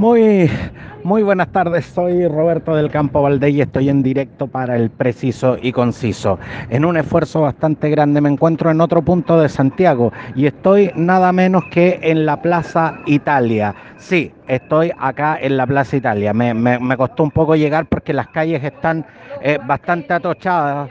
Muy, muy buenas tardes, soy Roberto del Campo Valdés y estoy en directo para el preciso y conciso. En un esfuerzo bastante grande me encuentro en otro punto de Santiago y estoy nada menos que en la Plaza Italia. Sí, estoy acá en la Plaza Italia. Me, me, costó un poco llegar porque las calles están eh, bastante atochadas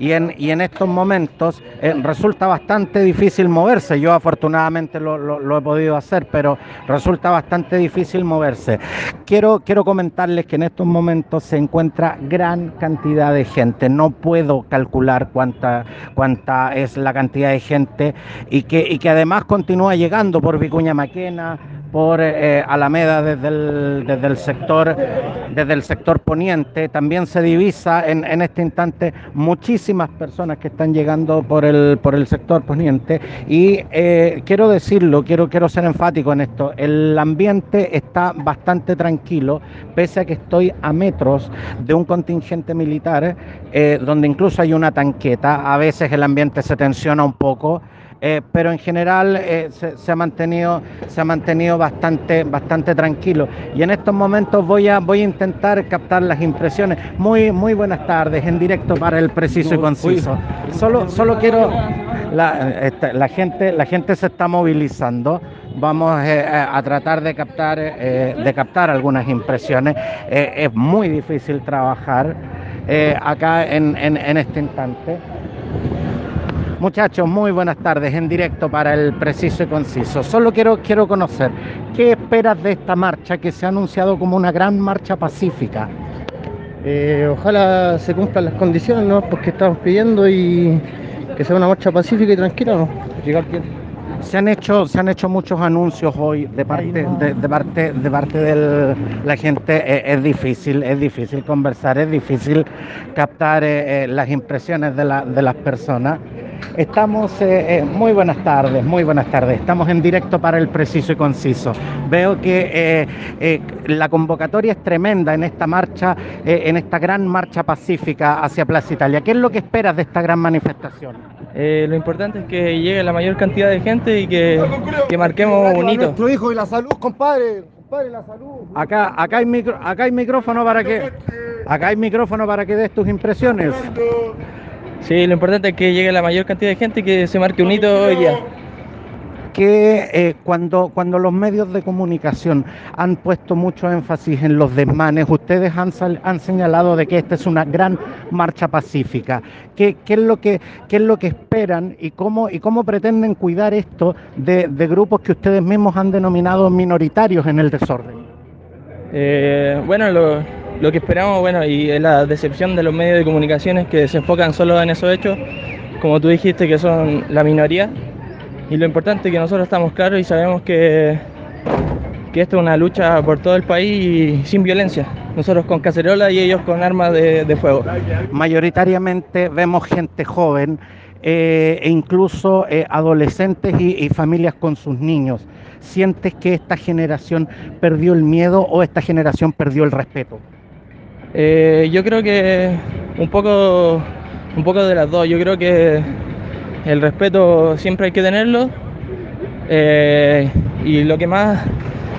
y en, y en estos momentos eh, resulta bastante difícil moverse. Yo afortunadamente lo, he podido hacer, pero resulta bastante difícil moverse. Quiero, quiero comentarles que en estos momentos se encuentra gran cantidad de gente. No puedo calcular cuánta, cuánta es la cantidad de gente y que, y que además continúa llegando por Vicuña Maquena, por eh, Alameda desde el, desde el sector desde el sector poniente. También se divisa en, en, este instante muchísimas personas que están llegando por el por el sector poniente. Y eh, quiero decirlo quiero quiero ser enfático en esto. El ambiente está bastante tranquilo pese a que estoy a metros de un contingente militar eh, donde incluso hay una tanqueta. A veces el ambiente se tensiona un poco eh, pero en general eh, se, ha mantenido, se ha mantenido bastante, bastante tranquilo. Y en estos momentos voy a, voy a intentar captar las impresiones. Muy, muy buenas tardes, en directo para el preciso y conciso. Solo, solo quiero, la, gente, la gente se está movilizando. Vamos eh, a tratar de captar, de captar algunas impresiones. es muy difícil trabajar acá en, en este instante. Muchachos, muy buenas tardes en directo para el preciso y conciso. Solo quiero, quiero conocer, ¿qué esperas de esta marcha que se ha anunciado como una gran marcha pacífica? Eh, ojalá se cumplan las condiciones ¿no? porque estamos pidiendo y que sea una marcha pacífica y tranquila, ¿no? Llegar bien. Se han hecho, se han hecho muchos anuncios hoy de parte, de, parte, de parte de la gente. Es, difícil, es difícil conversar, es difícil captar eh, eh, las impresiones de, de las personas. Estamos, eh, eh, muy buenas tardes, muy buenas tardes. Estamos en directo para el preciso y conciso. Veo que eh, la convocatoria es tremenda en esta marcha, en esta gran marcha pacífica hacia Plaza Italia. ¿Qué es lo que esperas de esta gran manifestación? lo importante es que llegue la mayor cantidad de gente y que, que marquemos un hito. Nuestro hijo y la salud, compadre. Compadre, la salud. Acá, acá, hay micro, acá hay micrófono para que, acá hay micrófono para que des tus impresiones. Sí, lo importante es que llegue la mayor cantidad de gente y que se marque un hito hoy día. Que eh, cuando, cuando los medios de comunicación han puesto mucho énfasis en los desmanes, ustedes han, han señalado de que esta es una gran marcha pacífica. ¿Qué, qué, es, lo que, qué es lo que esperan y cómo, y cómo pretenden cuidar esto de, de grupos que ustedes mismos han denominado minoritarios en el desorden? Eh, bueno, lo, lo que esperamos, bueno, y es la decepción de los medios de comunicaciones que se enfocan solo en esos hechos, como tú dijiste, que son la minoría. Y lo importante es que nosotros estamos claros y sabemos que, que esto es una lucha por todo el país y sin violencia. Nosotros con cacerola y ellos con armas de, fuego. Mayoritariamente vemos gente joven eh, e incluso eh, adolescentes y familias con sus niños. ¿Sientes que esta generación perdió el miedo o esta generación perdió el respeto? Eh, yo creo que un poco, un poco de las dos. Yo creo que el respeto siempre hay que tenerlo. Eh, y lo que más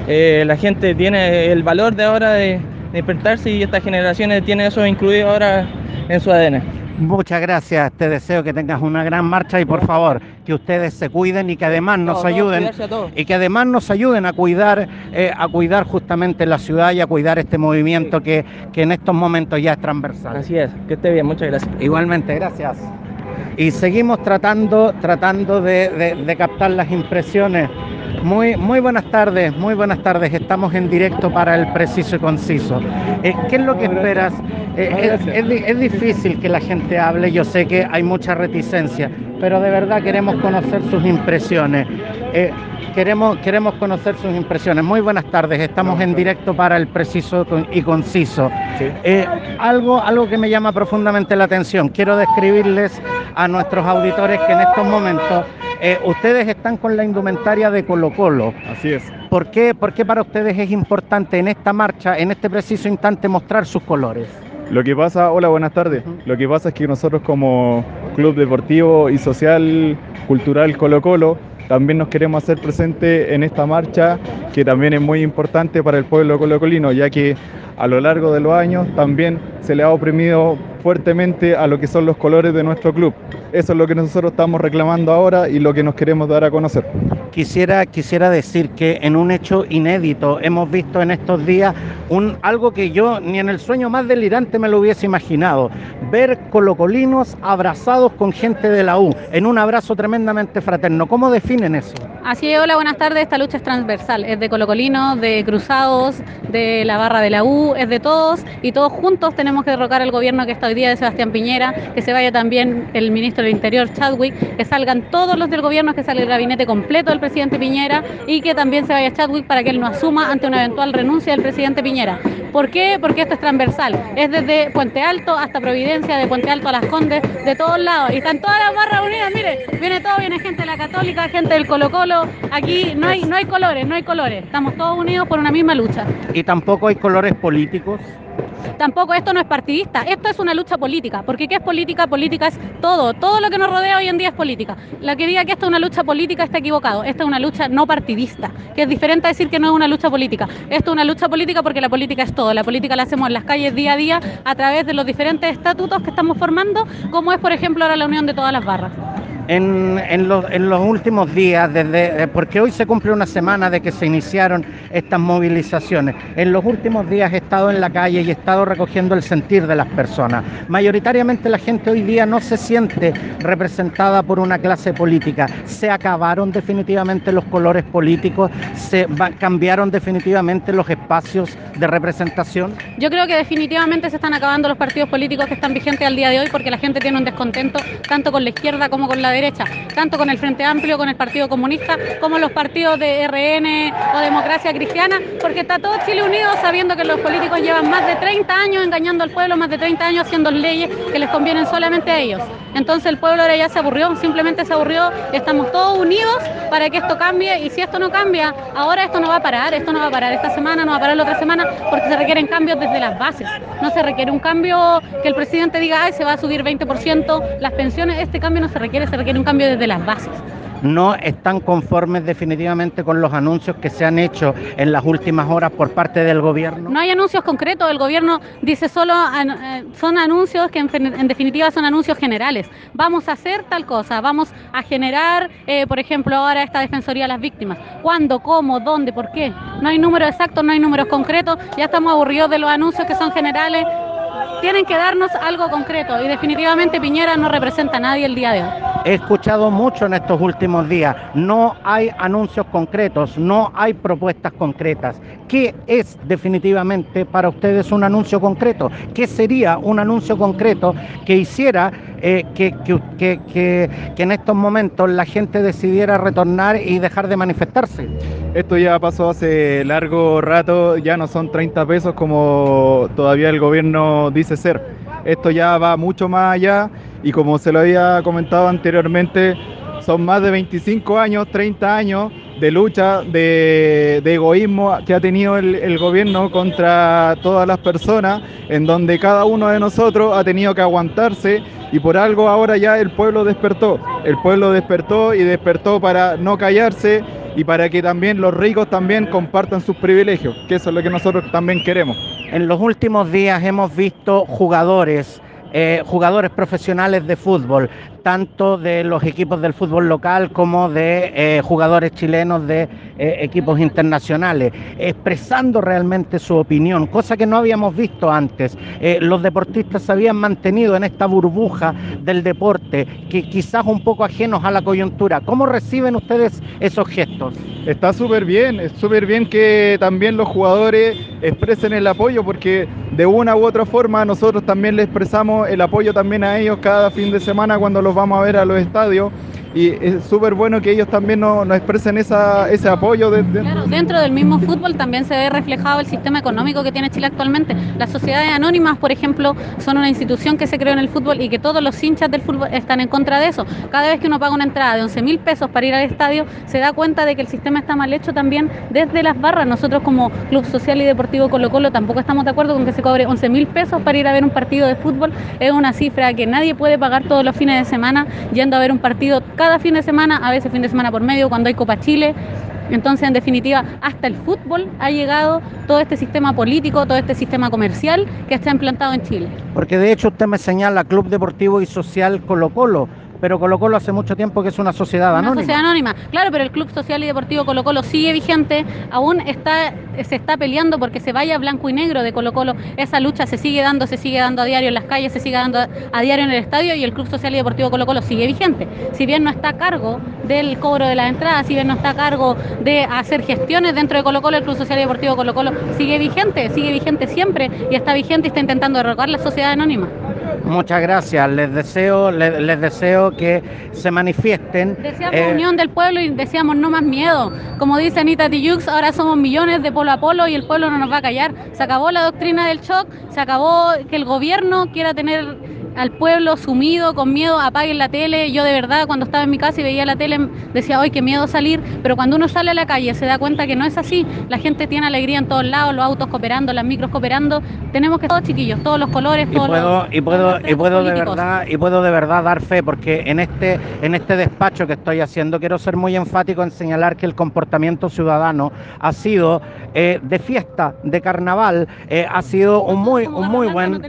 eh, la gente tiene el valor de ahora de despertarse y estas generaciones tienen eso incluido ahora en su ADN. Muchas gracias, te deseo que tengas una gran marcha y por favor que ustedes se cuiden y que además nos ayuden y que además nos ayuden a cuidar eh, a cuidar justamente la ciudad y a cuidar este movimiento que, en estos momentos ya es transversal. Así es, que esté bien, muchas gracias. Igualmente, gracias. Y seguimos tratando, tratando de captar las impresiones muy, muy buenas tardes, muy buenas tardes. Estamos en directo para el preciso y conciso. Eh, ¿Qué es lo que esperas? Eh, es, difícil que la gente hable, yo sé que hay mucha reticencia, pero de verdad queremos conocer sus impresiones. Eh, queremos, queremos conocer sus impresiones. Muy buenas tardes, estamos en directo para el preciso y conciso. algo, algo que me llama profundamente la atención. Quiero describirles a nuestros auditores que en estos momentos eh, ustedes están con la indumentaria de Colo Colo. Así es. ¿Por qué, ¿Por qué para ustedes es importante en esta marcha, en este preciso instante, mostrar sus colores? Lo que pasa, hola, buenas tardes. Lo que pasa es que nosotros como Club Deportivo y Social Cultural Colo Colo también nos queremos hacer presente en esta marcha que también es muy importante para el pueblo colocolino, ya que a lo largo de los años también se le ha oprimido fuertemente a lo que son los colores de nuestro club. Eso es lo que nosotros estamos reclamando ahora y lo que nos queremos dar a conocer. Quisiera, quisiera decir que en un hecho inédito hemos visto en estos días un, algo que yo ni en el sueño más delirante me lo hubiese imaginado. Ver colocolinos abrazados con gente de la U, en un abrazo tremendamente fraterno. ¿Cómo definen eso? Así es, hola, buenas tardes. Esta lucha es transversal, es de colocolinos, de cruzados, de la barra de la U, es de todos y todos juntos tenemos que derrocar al gobierno que está hoy día de Sebastián Piñera, que se vaya también el ministro del Interior, Chadwick, que salgan todos los del gobierno, que salga el gabinete completo del presidente Piñera y que también se vaya Chadwick para que él no asuma ante una eventual renuncia del presidente Piñera. ¿Por qué? Porque esto es transversal. Es desde Puente Alto hasta Providencia, de Puente Alto a Las Condes, de todos lados. Y están todas las barras unidas, mire, viene todo, viene gente de la Católica, gente del Colo Colo. Aquí no hay, no hay colores, no hay colores. Estamos todos unidos por una misma lucha. ¿Y tampoco hay colores políticos? Tampoco esto no es partidista, esto es una lucha política, porque ¿qué es política? Política es todo, todo lo que nos rodea hoy en día es política. La que diga que esto es una lucha política está equivocado, esta es una lucha no partidista, que es diferente a decir que no es una lucha política. Esto es una lucha política porque la política es todo, la política la hacemos en las calles día a día a través de los diferentes estatutos que estamos formando, como es por ejemplo ahora la unión de todas las barras en, los, últimos días, desde, eh, porque hoy se cumple una semana de que se iniciaron estas movilizaciones, en los últimos días he estado en la calle y he estado recogiendo el sentir de las personas. Mayoritariamente la gente hoy día no se siente representada por una clase política. Se acabaron definitivamente los colores políticos, se cambiaron definitivamente los espacios de representación. Yo creo que definitivamente se están acabando los partidos políticos que están vigentes al día de hoy porque la gente tiene un descontento tanto con la izquierda como con la derecha tanto con el Frente Amplio, con el Partido Comunista, como los partidos de RN o Democracia Cristiana, porque está todo Chile unido sabiendo que los políticos llevan más de 30 años engañando al pueblo, más de 30 años haciendo leyes que les convienen solamente a ellos. Entonces el pueblo ahora ya se aburrió, simplemente se aburrió, estamos todos unidos para que esto cambie y si esto no cambia, ahora esto no va a parar, esto no va a parar esta semana, no va a parar la otra semana, porque se requieren cambios desde las bases. No se requiere un cambio que el presidente diga, ay, se va a subir 20% las pensiones, este cambio no se requiere, se requiere un cambio desde las bases no están conformes definitivamente con los anuncios que se han hecho en las últimas horas por parte del gobierno? No hay anuncios concretos, el gobierno dice solo, eh, son anuncios que en, definitiva son anuncios generales. Vamos a hacer tal cosa, vamos a generar, eh, por ejemplo, ahora esta Defensoría a las Víctimas. ¿Cuándo, cómo, dónde, por qué? No hay números exactos, no hay números concretos, ya estamos aburridos de los anuncios que son generales, tienen que darnos algo concreto y definitivamente Piñera no representa a nadie el día de hoy. He escuchado mucho en estos últimos días, no hay anuncios concretos, no hay propuestas concretas. ¿Qué es definitivamente para ustedes un anuncio concreto? ¿Qué sería un anuncio concreto que hiciera eh, que, que, que, en estos momentos la gente decidiera retornar y dejar de manifestarse? Esto ya pasó hace largo rato, ya no son 30 pesos como todavía el gobierno dice ser. Esto ya va mucho más allá y como se lo había comentado anteriormente, son más de 25 años, 30 años de lucha, de, egoísmo que ha tenido el, gobierno contra todas las personas, en donde cada uno de nosotros ha tenido que aguantarse y por algo ahora ya el pueblo despertó. El pueblo despertó y despertó para no callarse y para que también los ricos también compartan sus privilegios, que eso es lo que nosotros también queremos. En los últimos días hemos visto jugadores eh, jugadores profesionales de fútbol, tanto de los equipos del fútbol local como de eh, jugadores chilenos de eh, equipos internacionales, expresando realmente su opinión, cosa que no habíamos visto antes. los deportistas se habían mantenido en esta burbuja del deporte, que quizás un poco ajenos a la coyuntura. ¿Cómo reciben ustedes esos gestos? Está súper bien, es súper bien que también los jugadores expresen el apoyo, porque de una u otra forma nosotros también le expresamos el apoyo también a ellos cada fin de semana cuando los vamos a ver a los estadios y es súper bueno que ellos también nos, expresen esa, ese apoyo. De, dentro del mismo fútbol también se ve reflejado el sistema económico que tiene Chile actualmente. Las sociedades anónimas, por ejemplo, son una institución que se creó en el fútbol y que todos los hinchas del fútbol están en contra de eso. Cada vez que uno paga una entrada de 11 mil pesos para ir al estadio, se da cuenta de que el sistema está mal hecho también desde las barras. Nosotros como Club Social y Deportivo Colo Colo tampoco estamos de acuerdo con que se cobre 11 mil pesos para ir a ver un partido de fútbol. Es una cifra que nadie puede pagar todos los fines de semana yendo a ver un partido cada fin de semana, a veces fin de semana por medio, cuando hay Copa Chile. Entonces, en definitiva, hasta el fútbol ha llegado todo este sistema político, todo este sistema comercial que está implantado en Chile. Porque de hecho usted me señala Club Deportivo y Social Colo Colo pero Colo Colo hace mucho tiempo que es una sociedad anónima. Una sociedad anónima, claro, pero el Club Social y Deportivo Colo Colo sigue vigente, aún está, se está peleando porque se vaya blanco y negro de Colo Colo, esa lucha se sigue dando, se sigue dando a diario en las calles, se sigue dando a diario en el estadio y el Club Social y Deportivo Colo Colo sigue vigente. Si bien no está a cargo del cobro de las entradas, si bien no está a cargo de hacer gestiones dentro de Colo Colo, el Club Social y Deportivo Colo Colo sigue vigente, sigue vigente siempre y está vigente y está intentando derrocar la sociedad anónima. Muchas gracias. Les deseo, les, deseo que se manifiesten. Deseamos eh, unión del pueblo y deseamos no más miedo. Como dice Anita Tijoux, ahora somos millones de polo a polo y el pueblo no nos va a callar. Se acabó la doctrina del shock, se acabó que el gobierno quiera tener al pueblo sumido, con miedo, apaguen la tele. Yo de verdad cuando estaba en mi casa y veía la tele decía, ¡ay, qué miedo salir! Pero cuando uno sale a la calle se da cuenta que no es así. La gente tiene alegría en todos lados, los autos cooperando, las micros cooperando. Tenemos que todos chiquillos, todos los colores, todos y puedo, los, y puedo, y puedo de verdad y puedo de verdad dar fe porque en este en este despacho que estoy haciendo quiero ser muy enfático en señalar que el comportamiento ciudadano ha sido eh, de fiesta, de carnaval, eh, ha sido un muy un muy buen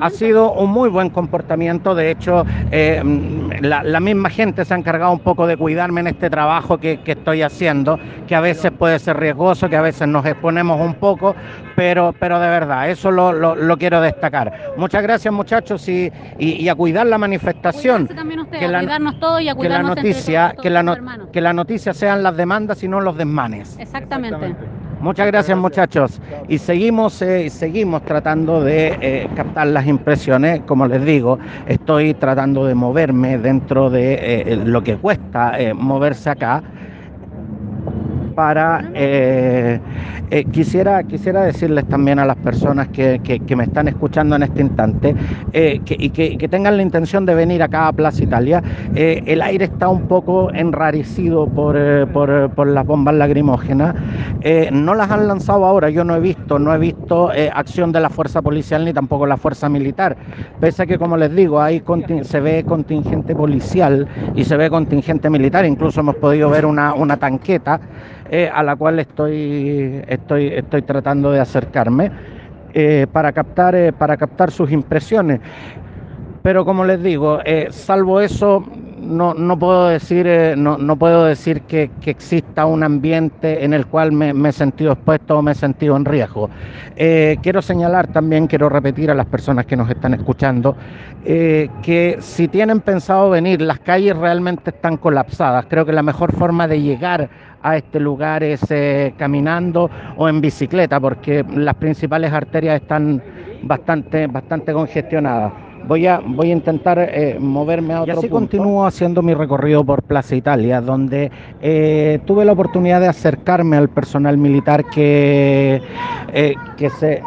ha sido un muy buen comportamiento. De hecho, eh, la, misma gente se ha encargado un poco de cuidarme en este trabajo que, estoy haciendo, que a veces puede ser riesgoso, que a veces nos exponemos un poco, pero, pero de verdad, eso lo, quiero destacar. Muchas gracias muchachos y, y, a cuidar la manifestación. que la, noticia, que, la que la noticia sean las demandas y no los desmanes. Exactamente. Muchas gracias muchachos. Y seguimos eh, seguimos tratando de eh, captar las impresiones. Como les digo, estoy tratando de moverme dentro de eh, lo que cuesta moverse acá para... Quisiera, quisiera decirles también a las personas que, me están escuchando en este instante y que, tengan la intención de venir acá a Plaza Italia, el aire está un poco enrarecido por, por, las bombas lagrimógenas. no las han lanzado ahora, yo no he visto, no he visto acción de la fuerza policial ni tampoco la fuerza militar, pese a que como les digo, hay se ve contingente policial y se ve contingente militar, incluso hemos podido ver una, una tanqueta eh, a la cual estoy, estoy, estoy tratando de acercarme eh, para, captar, eh, para captar sus impresiones. Pero como les digo, salvo eso, no, no puedo decir, no, no, puedo decir que, que, exista un ambiente en el cual me, he sentido expuesto o me he sentido en riesgo. quiero señalar también, quiero repetir a las personas que nos están escuchando, que si tienen pensado venir, las calles realmente están colapsadas. Creo que la mejor forma de llegar a este lugar es eh, caminando o en bicicleta, porque las principales arterias están bastante, bastante congestionadas. Voy a, voy a intentar eh, moverme a otro y así continúo haciendo mi recorrido por Plaza Italia, donde eh, tuve la oportunidad de acercarme al personal militar que, que se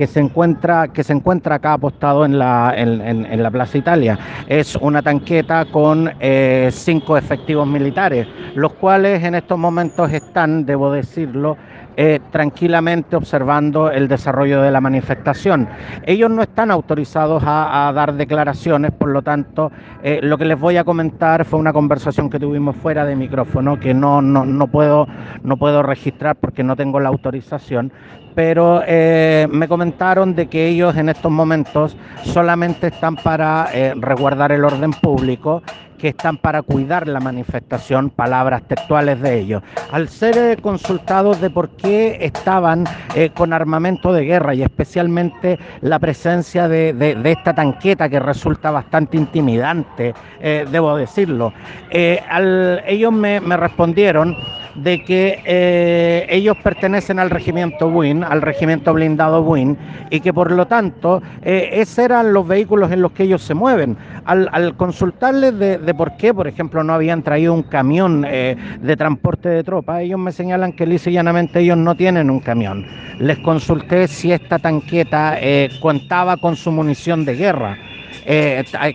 que se encuentra, que se encuentra acá apostado en la, en, la Plaza Italia. Es una tanqueta con eh, cinco efectivos militares, los cuales en estos momentos están, debo decirlo, eh, tranquilamente observando el desarrollo de la manifestación. Ellos no están autorizados a, dar declaraciones, por lo tanto, eh, lo que les voy a comentar fue una conversación que tuvimos fuera de micrófono, que no, no, no, puedo, no puedo registrar porque no tengo la autorización, pero eh, me comentaron de que ellos en estos momentos solamente están para resguardar el orden público, que están para cuidar la manifestación, palabras textuales de ellos. Al ser eh, consultados de por qué estaban con armamento de guerra y especialmente la presencia de, esta tanqueta que resulta bastante intimidante, debo decirlo, ellos me, me respondieron de que eh, ellos pertenecen al regimiento WIN, al regimiento blindado WIN, y que por lo tanto eh, esos eran los vehículos en los que ellos se mueven. Al, consultarles de, por qué, por ejemplo, no habían traído un camión eh, de transporte de tropas, ellos me señalan que lisa y llanamente ellos no tienen un camión. Les consulté si esta tanqueta contaba con su munición de guerra.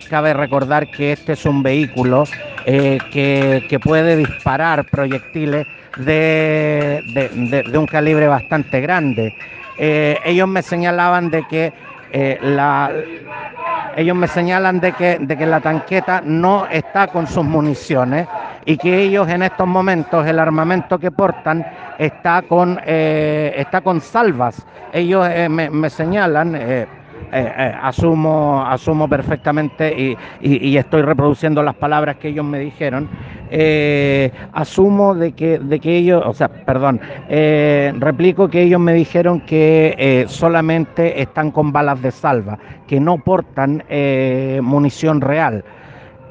Cabe recordar que este es un vehículo eh, que, puede disparar proyectiles de, un calibre bastante grande. Eh, ellos me señalaban de que eh, la, ellos me señalan de que, de que la tanqueta no está con sus municiones y que ellos en estos momentos el armamento que portan está con, eh, está con salvas. Ellos eh, me, señalan, eh, asumo, asumo perfectamente y, y, estoy reproduciendo las palabras que ellos me dijeron. asumo de que, de que ellos, o sea, perdón, replico que ellos me dijeron que solamente están con balas de salva, que no portan munición real.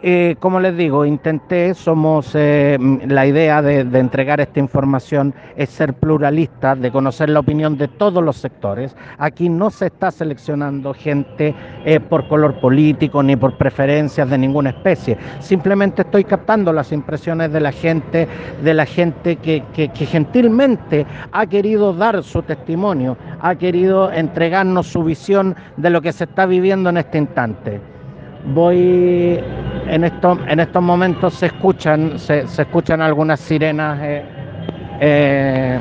Eh, como les digo, intenté, somos, eh, la idea de, entregar esta información es ser pluralista, de conocer la opinión de todos los sectores. Aquí no se está seleccionando gente eh, por color político ni por preferencias de ninguna especie. Simplemente estoy captando las impresiones de la gente, de la gente que gentilmente ha querido dar su testimonio, ha querido entregarnos su visión de lo que se está viviendo en este instante voy en estos en estos momentos se escuchan se, se escuchan algunas sirenas eh, eh,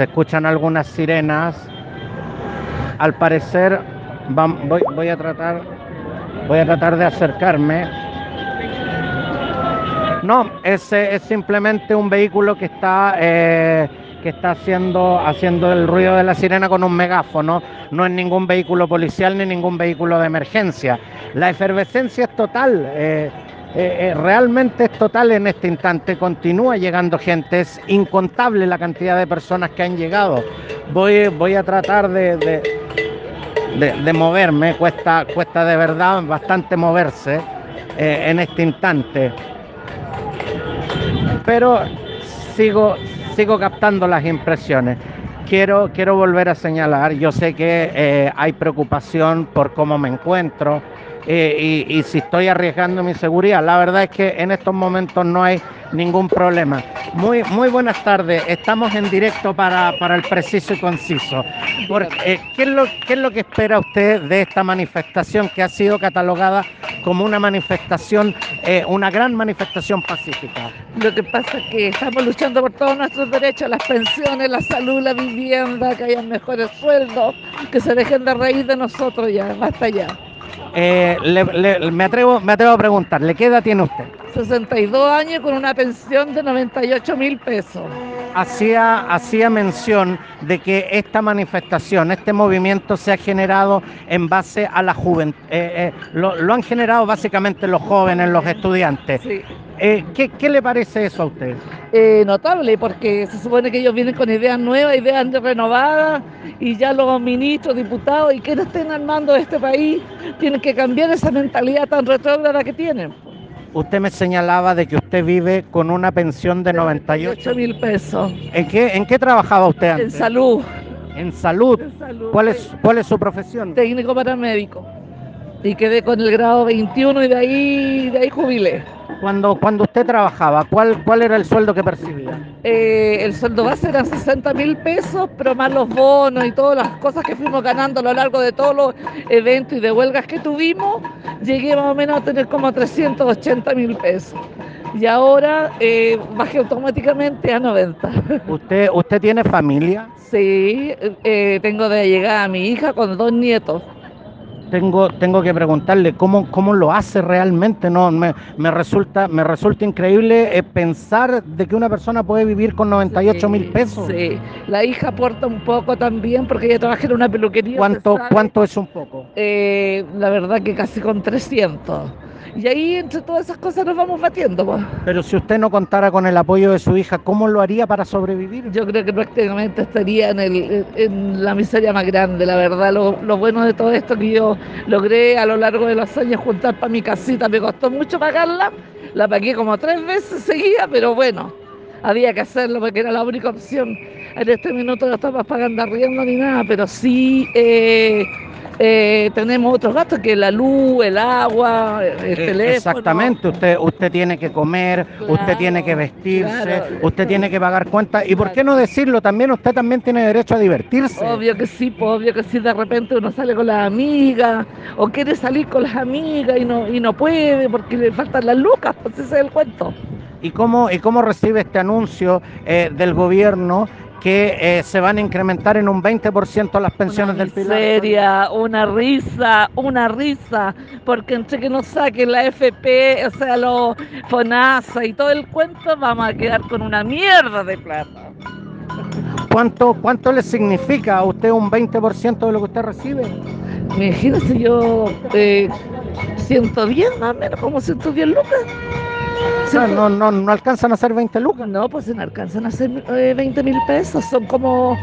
se escuchan algunas sirenas. Al parecer voy, voy a tratar voy a tratar de acercarme. No es, es simplemente un vehículo que está eh, que está haciendo, haciendo el ruido de la sirena con un megáfono, no es ningún vehículo policial ni ningún vehículo de emergencia. La efervescencia es total, eh, eh, eh, realmente es total en este instante, continúa llegando gente, es incontable la cantidad de personas que han llegado. Voy, voy a tratar de, de, moverme, cuesta, cuesta de verdad bastante moverse en este instante. Pero sigo, sigo captando las impresiones. Quiero, quiero volver a señalar, yo sé que hay preocupación por cómo me encuentro y, si estoy arriesgando mi seguridad. La verdad es que en estos momentos no hay ningún problema. Muy, muy buenas tardes, estamos en directo para, para el preciso y conciso. Eh, ¿qué, es lo, ¿Qué es lo que espera usted de esta manifestación que ha sido catalogada como una manifestación, eh, una gran manifestación pacífica? Lo que pasa es que estamos luchando por todos nuestros derechos, las pensiones, la salud, la vivienda, que haya mejores sueldos, que se dejen de reír de nosotros ya, basta ya. Eh, me, atrevo, me atrevo a preguntarle, ¿qué edad tiene usted? 62 años con una pensión de 98 mil pesos. Hacía, hacía mención de que esta manifestación, este movimiento se ha generado en base a la juventud, eh, eh, lo, lo, han generado básicamente los jóvenes, los estudiantes. Sí. Eh, ¿qué, ¿qué, le parece eso a usted? Eh, notable, porque se supone que ellos vienen con ideas nuevas, ideas renovadas, y ya los ministros, diputados y quienes estén armando este país tienen que cambiar esa mentalidad tan retrógrada que tienen. Usted me señalaba de que usted vive con una pensión de 98 mil pesos. ¿En qué, ¿En qué trabajaba usted antes? En salud. ¿En salud? En salud. ¿Cuál, es, ¿Cuál es su profesión? Técnico paramédico. Y quedé con el grado 21 y de ahí, de ahí jubilé. Cuando, cuando usted trabajaba, ¿cuál, ¿cuál era el sueldo que percibía? Eh, el sueldo base eran 60 mil pesos, pero más los bonos y todas las cosas que fuimos ganando a lo largo de todos los eventos y de huelgas que tuvimos, llegué más o menos a tener como 380 mil pesos. Y ahora eh, bajé automáticamente a 90. ¿Usted, usted tiene familia? Sí, eh, tengo de llegar a mi hija con dos nietos tengo, tengo que preguntarle cómo, cómo lo hace realmente. No, me, me resulta, me resulta increíble eh, pensar de que una persona puede vivir con 98 mil sí, pesos. Sí, la hija aporta un poco también porque ella trabaja en una peluquería. ¿Cuánto, ¿cuánto es un poco? Eh, la verdad que casi con 300. Y ahí entre todas esas cosas nos vamos batiendo. Pues. Pero si usted no contara con el apoyo de su hija, ¿cómo lo haría para sobrevivir? Yo creo que prácticamente estaría en, el, en la miseria más grande, la verdad. Lo, lo, bueno de todo esto que yo logré a lo largo de los años juntar para mi casita, me costó mucho pagarla, la pagué como tres veces seguía, pero bueno, había que hacerlo porque era la única opción. En este minuto no estamos pagando arriendo ni nada, pero sí... Eh, eh, tenemos otros gastos que la luz, el agua, el eh, teléfono. Exactamente, usted, usted tiene que comer, claro, usted tiene que vestirse, claro. usted tiene que pagar cuentas. Y por qué no decirlo, también usted también tiene derecho a divertirse. Obvio que sí, obvio que sí, de repente uno sale con las amigas o quiere salir con las amigas y no, y no puede porque le faltan las lucas, pues ese es el cuento. ¿Y cómo, y cómo recibe este anuncio eh, del gobierno que eh, se van a incrementar en un 20% las pensiones una del Pilar. miseria, una risa, una risa, porque entre que nos saquen la FP, o sea, los FONASA y todo el cuento, vamos a quedar con una mierda de plata. ¿Cuánto, ¿Cuánto le significa a usted un 20% de lo que usted recibe? Imagínese yo, eh, 110 más o menos, como 110 lucas. O sea, no, no, no alcanzan a ser 20 lucas. No, pues no alcanzan a ser eh, 20 mil pesos, son como...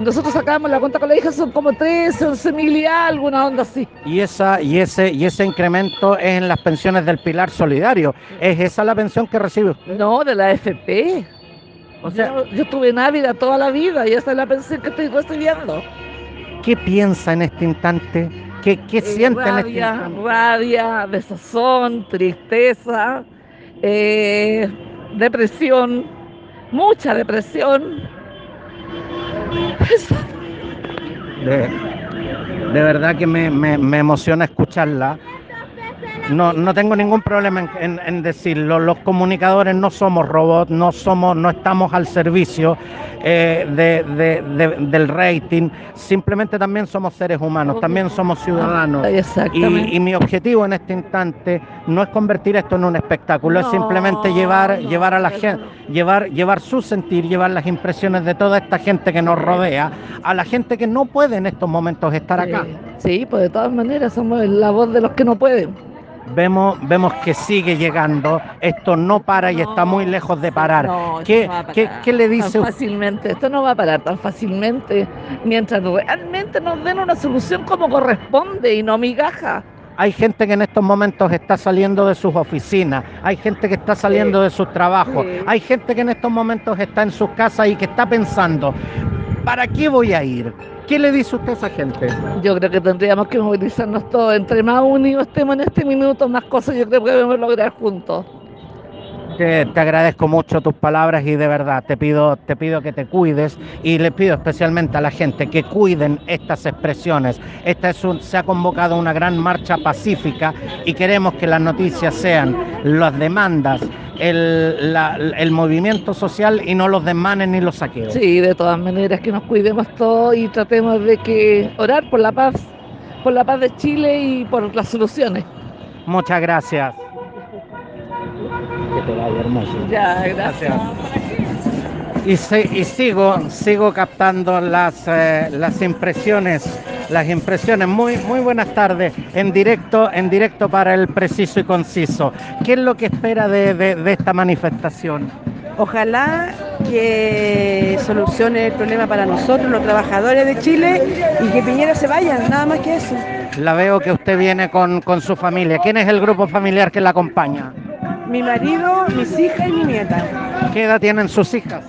Nosotros sacamos la cuenta con la hija, son como 13, 11 mil y algo, una onda así. Y, esa, y, ese, y ese incremento es en las pensiones del Pilar Solidario. ¿Es esa la pensión que recibe usted? No, de la FP. O sea, Yo, yo estuve návida toda la vida y esa es la pensión que estoy recibiendo. ¿qué piensa en este instante? ¿Qué, qué Eh, siente en este rabia, instante? rabia, desazón, tristeza, eh, depresión, mucha depresión. Eso. De, de verdad que me, me- me emociona escucharla. No, no tengo ningún problema en, en- en decirlo. Los comunicadores no somos robots, no somos, no estamos al servicio eh, de- de- de- del rating. Simplemente también somos seres humanos, también somos ciudadanos. Y, y mi objetivo en este instante no es convertir esto en un espectáculo, es simplemente llevar, no, llevar a la gente, llevar, llevar su sentir, llevar las impresiones de toda esta gente que nos rodea, a la gente que no puede en estos momentos estar acá. Sí, pues de todas maneras somos la voz de los que no pueden. Vemos, vemos que sigue llegando, esto no para y está muy lejos de parar. No, ¿Qué, no a qué- parar qué le tan dice usted? fácilmente? Esto no va a parar tan fácilmente mientras realmente nos den una solución como corresponde y no migaja. Hay gente que en estos momentos está saliendo de sus oficinas, hay gente que está saliendo de sus trabajos, Sí. hay gente que en estos momentos está en sus casas y que está pensando, ¿para qué voy a ir? ¿Qué le dice usted a esa gente? Yo creo que tendríamos que movilizarnos todos. Entre más unidos estemos en este minuto, más cosas yo creo que debemos lograr juntos. Te, te agradezco mucho tus palabras y de verdad te pido, te pido que te cuides y le pido especialmente a la gente que cuiden estas expresiones. Esta es un, se ha convocado una gran marcha pacífica y queremos que las noticias sean las demandas, el, la- el movimiento social y no los desmanes ni los saqueos. Sí, de todas maneras que nos cuidemos todos y tratemos de que orar por la paz, por la paz de Chile y por las soluciones. Muchas gracias. Que te vaya hermoso. Ya, gracias. Y, se- y sigo, sigo captando las, eh, las impresiones, las impresiones. Muy, muy buenas tardes, en directo, en directo para el preciso y conciso. ¿Qué es lo que espera de, de- de esta manifestación? Ojalá que solucione el problema para nosotros, los trabajadores de Chile, y que Piñera se vaya, nada más que eso. La veo que usted viene con, con su familia. ¿Quién es el grupo familiar que la acompaña? Mi marido, mis hijas y mi nieta. ¿Qué edad tienen sus hijas?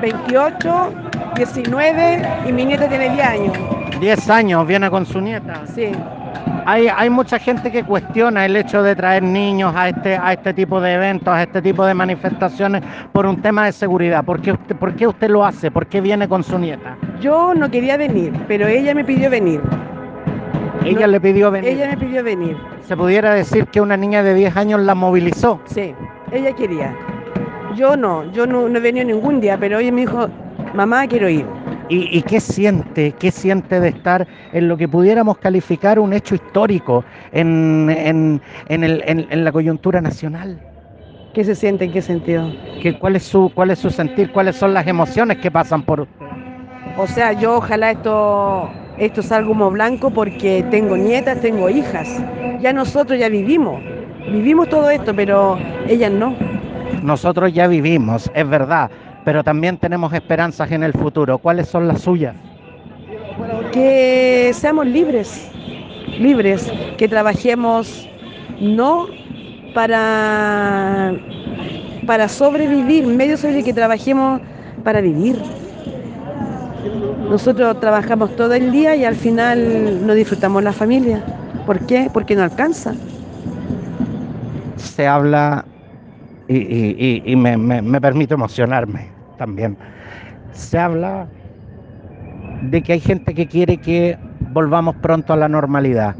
28, 19 y mi nieta tiene 10 años. 10 años, viene con su nieta. Sí. Hay, hay mucha gente que cuestiona el hecho de traer niños a este, a este tipo de eventos, a este tipo de manifestaciones por un tema de seguridad. ¿Por qué usted, por qué usted lo hace? ¿Por qué viene con su nieta? Yo no quería venir, pero ella me pidió venir. Ella No, le pidió venir. Ella me pidió venir. Se pudiera decir que una niña de 10 años la movilizó. Sí, ella quería. Yo no, yo no, no he venido ningún día, pero ella me dijo, mamá, quiero ir. ¿Y, y qué siente? ¿Qué siente de estar en lo que pudiéramos calificar un hecho histórico en, en- en el- en- en la coyuntura nacional? ¿Qué se siente? ¿En qué sentido? ¿Qué, cuál, es su, ¿Cuál es su sentir? ¿Cuáles son las emociones que pasan por usted? O sea, yo ojalá esto, esto salga humo blanco porque tengo nietas, tengo hijas. Ya nosotros ya vivimos, vivimos todo esto, pero ellas no. Nosotros ya vivimos, es verdad, pero también tenemos esperanzas en el futuro. ¿Cuáles son las suyas? Que seamos libres, libres, que trabajemos no para, para sobrevivir, medio sobre que trabajemos para vivir. Nosotros trabajamos todo el día y al final no disfrutamos la familia. ¿Por qué? Porque no alcanza. Se habla, y, y- y- y me, me- me permito emocionarme también, se habla de que hay gente que quiere que volvamos pronto a la normalidad.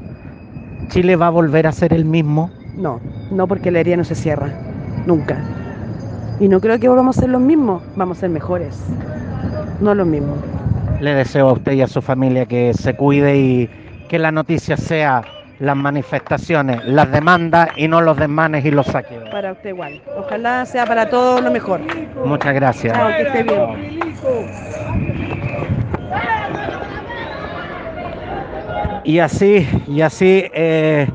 ¿Chile va a volver a ser el mismo? No, no porque la herida no se cierra, nunca. Y no creo que volvamos a ser los mismos, vamos a ser mejores. no es lo mismo. Le deseo a usted y a su familia que se cuide y que la noticia sea las manifestaciones, las demandas y no los desmanes y los saqueos. Para usted igual. Ojalá sea para todos lo mejor. Muchas gracias. Chao, que esté bien. Y así, y así eh,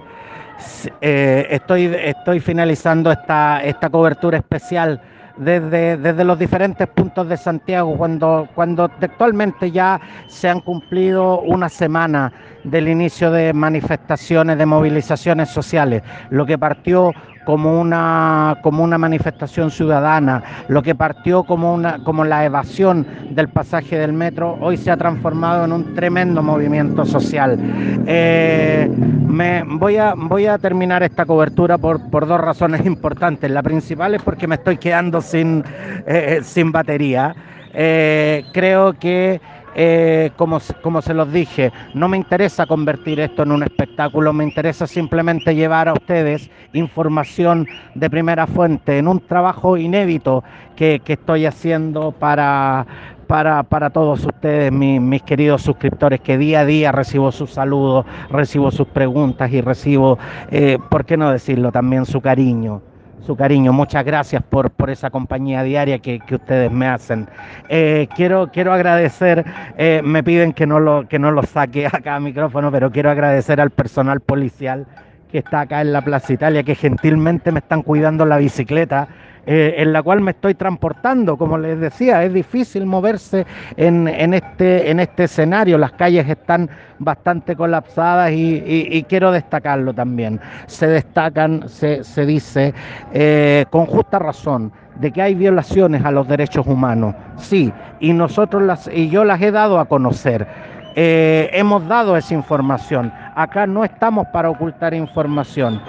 eh, estoy, estoy finalizando esta, esta cobertura especial desde, desde los diferentes puntos de Santiago, cuando, cuando actualmente ya se han cumplido una semana del inicio de manifestaciones, de movilizaciones sociales, lo que partió como una, como una manifestación ciudadana, lo que partió como, una, como la evasión del pasaje del metro, hoy se ha transformado en un tremendo movimiento social. Eh, me, voy, a, voy a terminar esta cobertura por, por dos razones importantes. La principal es porque me estoy quedando sin, eh, sin batería. Eh, creo que eh, como, como se los dije, no me interesa convertir esto en un espectáculo, me interesa simplemente llevar a ustedes información de primera fuente en un trabajo inédito que, estoy haciendo para, para, para, todos ustedes, mis, queridos suscriptores, que día a día recibo sus saludos, recibo sus preguntas y recibo, eh, ¿por qué no decirlo también, su cariño? Su cariño. Muchas gracias por, por esa compañía diaria que, ustedes me hacen. Eh, quiero, quiero agradecer, eh, me piden que no, lo, que no lo saque acá a micrófono, pero quiero agradecer al personal policial que está acá en la Plaza Italia, que gentilmente me están cuidando la bicicleta eh, en la cual me estoy transportando. Como les decía, es difícil moverse en, este, en este escenario. Las calles están bastante colapsadas y, quiero destacarlo también. Se destacan, se, se dice eh, con justa razón de que hay violaciones a los derechos humanos. Sí, y nosotros las, y yo las he dado a conocer. Eh, hemos dado esa información. Acá no estamos para ocultar información.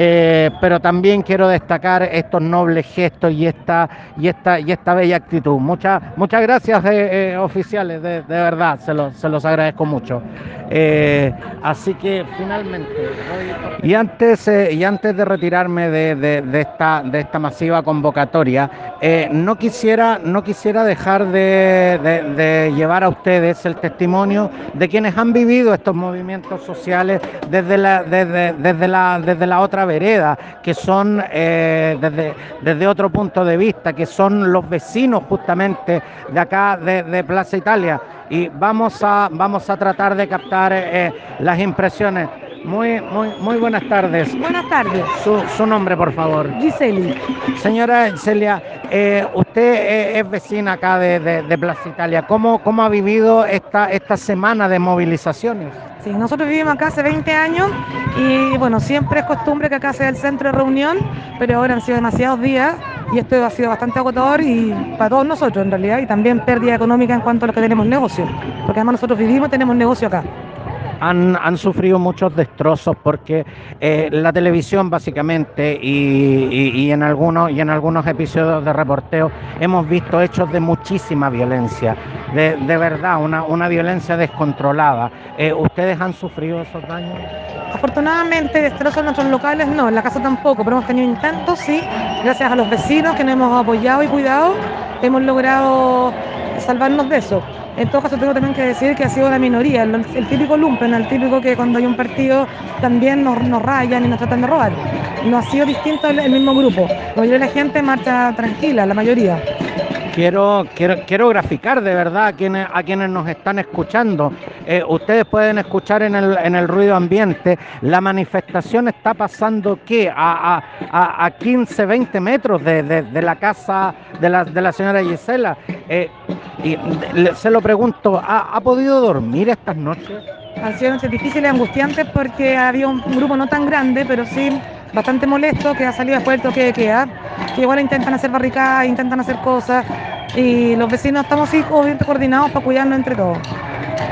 Eh, pero también quiero destacar estos nobles gestos y esta, y esta, y esta bella actitud. Muchas, muchas gracias, eh, eh, oficiales, de, verdad, se los, se los agradezco mucho. así que finalmente, y antes, y antes de retirarme de, esta, de esta masiva convocatoria, no, quisiera, no quisiera dejar de, llevar a ustedes el testimonio de quienes han vivido estos movimientos sociales desde la, desde, desde la, desde la otra vereda, que son eh, desde, desde otro punto de vista, que son los vecinos justamente de acá de, Plaza Italia. Y vamos a, vamos a tratar de captar eh, las impresiones. Muy, muy, muy buenas tardes. Buenas tardes. Su, nombre, por favor. Giseli. Señora Celia, eh, usted es vecina acá de, de, Plaza Italia. ¿Cómo, ¿Cómo ha vivido esta, esta semana de movilizaciones? Sí, nosotros vivimos acá hace 20 años y bueno, siempre es costumbre que acá sea el centro de reunión, pero ahora han sido demasiados días y esto ha sido bastante agotador y para todos nosotros en realidad y también pérdida económica en cuanto a los que tenemos negocio, porque además nosotros vivimos y tenemos negocio acá han, sufrido muchos destrozos porque eh, la televisión básicamente y, en algunos, y en algunos episodios de reporteo hemos visto hechos de muchísima violencia, de, verdad, una, violencia descontrolada. Eh, ¿Ustedes han sufrido esos daños? Afortunadamente destrozos en nuestros locales no, en la casa tampoco, pero hemos tenido intentos, sí, gracias a los vecinos que nos hemos apoyado y cuidado, hemos logrado salvarnos de eso. En todo caso, tengo también que decir que ha sido la minoría, el, típico lumpen, el típico que cuando hay un partido también nos, rayan y nos tratan de robar. No ha sido distinto el, mismo grupo. La mayoría de la gente marcha tranquila, la mayoría. Quiero, quiero, quiero graficar de verdad a quienes, a quienes nos están escuchando. Eh, ustedes pueden escuchar en el, en el ruido ambiente. La manifestación está pasando ¿qué? A, a, a 15, 20 metros de, de, la casa de la, de la señora Gisela. Eh, y se lo pregunto, ¿ha, podido dormir estas noches? Han sido noches difíciles, angustiantes, porque había un grupo no tan grande, pero sí bastante molesto, que ha salido después del toque de queda, que igual intentan hacer barricadas, intentan hacer cosas, y los vecinos estamos así coordinados para cuidarnos entre todos.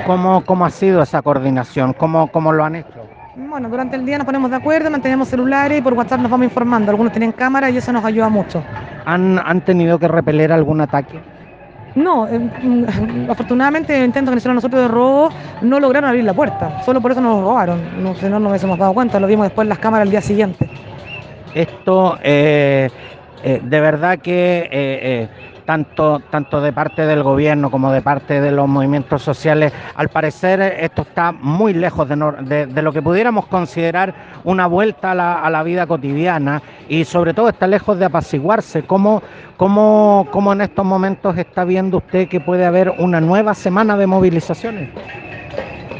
¿Cómo, cómo ha sido esa coordinación? ¿Cómo, ¿Cómo lo han hecho? Bueno, durante el día nos ponemos de acuerdo, mantenemos celulares y por WhatsApp nos vamos informando. Algunos tienen cámara y eso nos ayuda mucho. ¿Han, han tenido que repeler algún ataque? No, eh, mm, afortunadamente el intento que hicieron nosotros de robo no lograron abrir la puerta, solo por eso nos robaron, no, si no nos hemos dado cuenta, lo vimos después en las cámaras el día siguiente. Esto, eh, eh, de verdad que tanto, tanto de parte del gobierno como de parte de los movimientos sociales, al parecer esto está muy lejos de, lo que pudiéramos considerar una vuelta a la, a la, vida cotidiana y sobre todo está lejos de apaciguarse. ¿Cómo, cómo, cómo en estos momentos está viendo usted que puede haber una nueva semana de movilizaciones?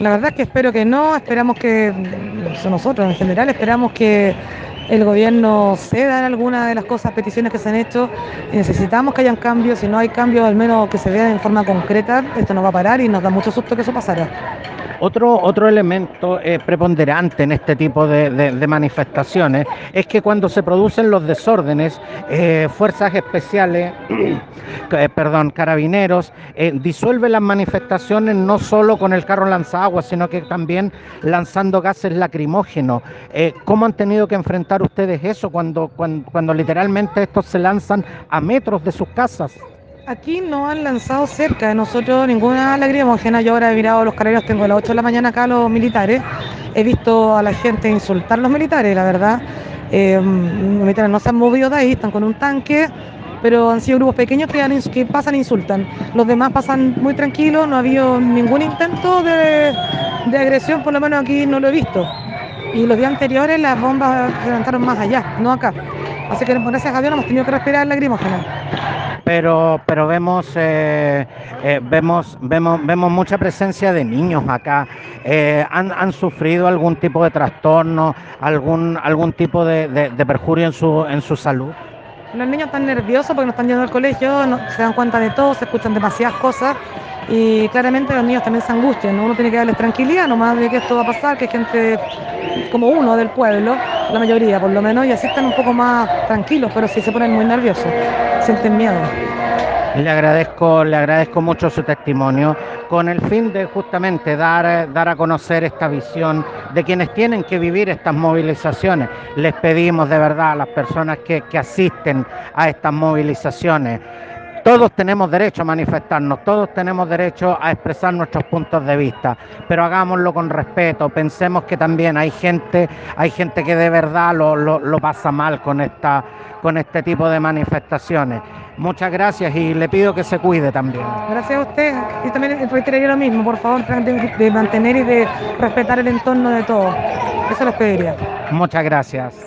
La verdad es que espero que no, esperamos que, nosotros en general, esperamos que el gobierno ceda en alguna de las cosas, peticiones que se han hecho. Necesitamos que hayan cambios, si no hay cambios, al menos que se vean en forma concreta, esto no va a parar y nos da mucho susto que eso pasara. Otro, otro elemento eh, preponderante en este tipo de, manifestaciones es que cuando se producen los desórdenes, eh, fuerzas especiales, eh, perdón, carabineros, disuelven las manifestaciones no solo con el carro lanzaguas, sino que también lanzando gases lacrimógenos. ¿Cómo han tenido que enfrentar ustedes eso cuando, cuando literalmente estos se lanzan a metros de sus casas? Aquí no han lanzado cerca de nosotros ninguna lacrimógena. Yo ahora he mirado los carabineros, tengo a las 8 de la mañana acá los militares. He visto a la gente insultar a los militares, la verdad. Eh, los militares no se han movido de ahí, están con un tanque, pero han sido grupos pequeños que, pasan e insultan. Los demás pasan muy tranquilos, no ha habido ningún intento de, de agresión, por lo menos aquí no lo he visto. Y los días anteriores las bombas se levantaron más allá, no acá. Así que gracias a Dios no hemos tenido que respirar lacrimógena pero, pero vemos, eh, eh, vemos, vemos, vemos mucha presencia de niños acá. Eh, han, han, sufrido algún tipo de trastorno, algún, algún tipo de, de, perjurio en su, en su salud? Los niños están nerviosos porque no están yendo al colegio, no, se dan cuenta de todo, se escuchan demasiadas cosas y claramente los niños también se angustian. Uno tiene que darles tranquilidad, nomás de que esto va a pasar, que hay gente como uno del pueblo, la mayoría por lo menos, y así están un poco más tranquilos, pero sí se ponen muy nerviosos, sienten miedo. Le agradezco, le agradezco mucho su testimonio con el fin de justamente dar, dar a conocer esta visión de quienes tienen que vivir estas movilizaciones. Les pedimos de verdad a las personas que, que asisten a estas movilizaciones todos tenemos derecho a manifestarnos, todos tenemos derecho a expresar nuestros puntos de vista, pero hagámoslo con respeto. Pensemos que también hay gente, hay gente que de verdad lo, pasa mal con esta, con este tipo de manifestaciones. Muchas gracias y le pido que se cuide también. Gracias a usted. y también reiteraría lo mismo, por favor, traten de mantener y de respetar el entorno de todos. Eso les pediría. Muchas gracias.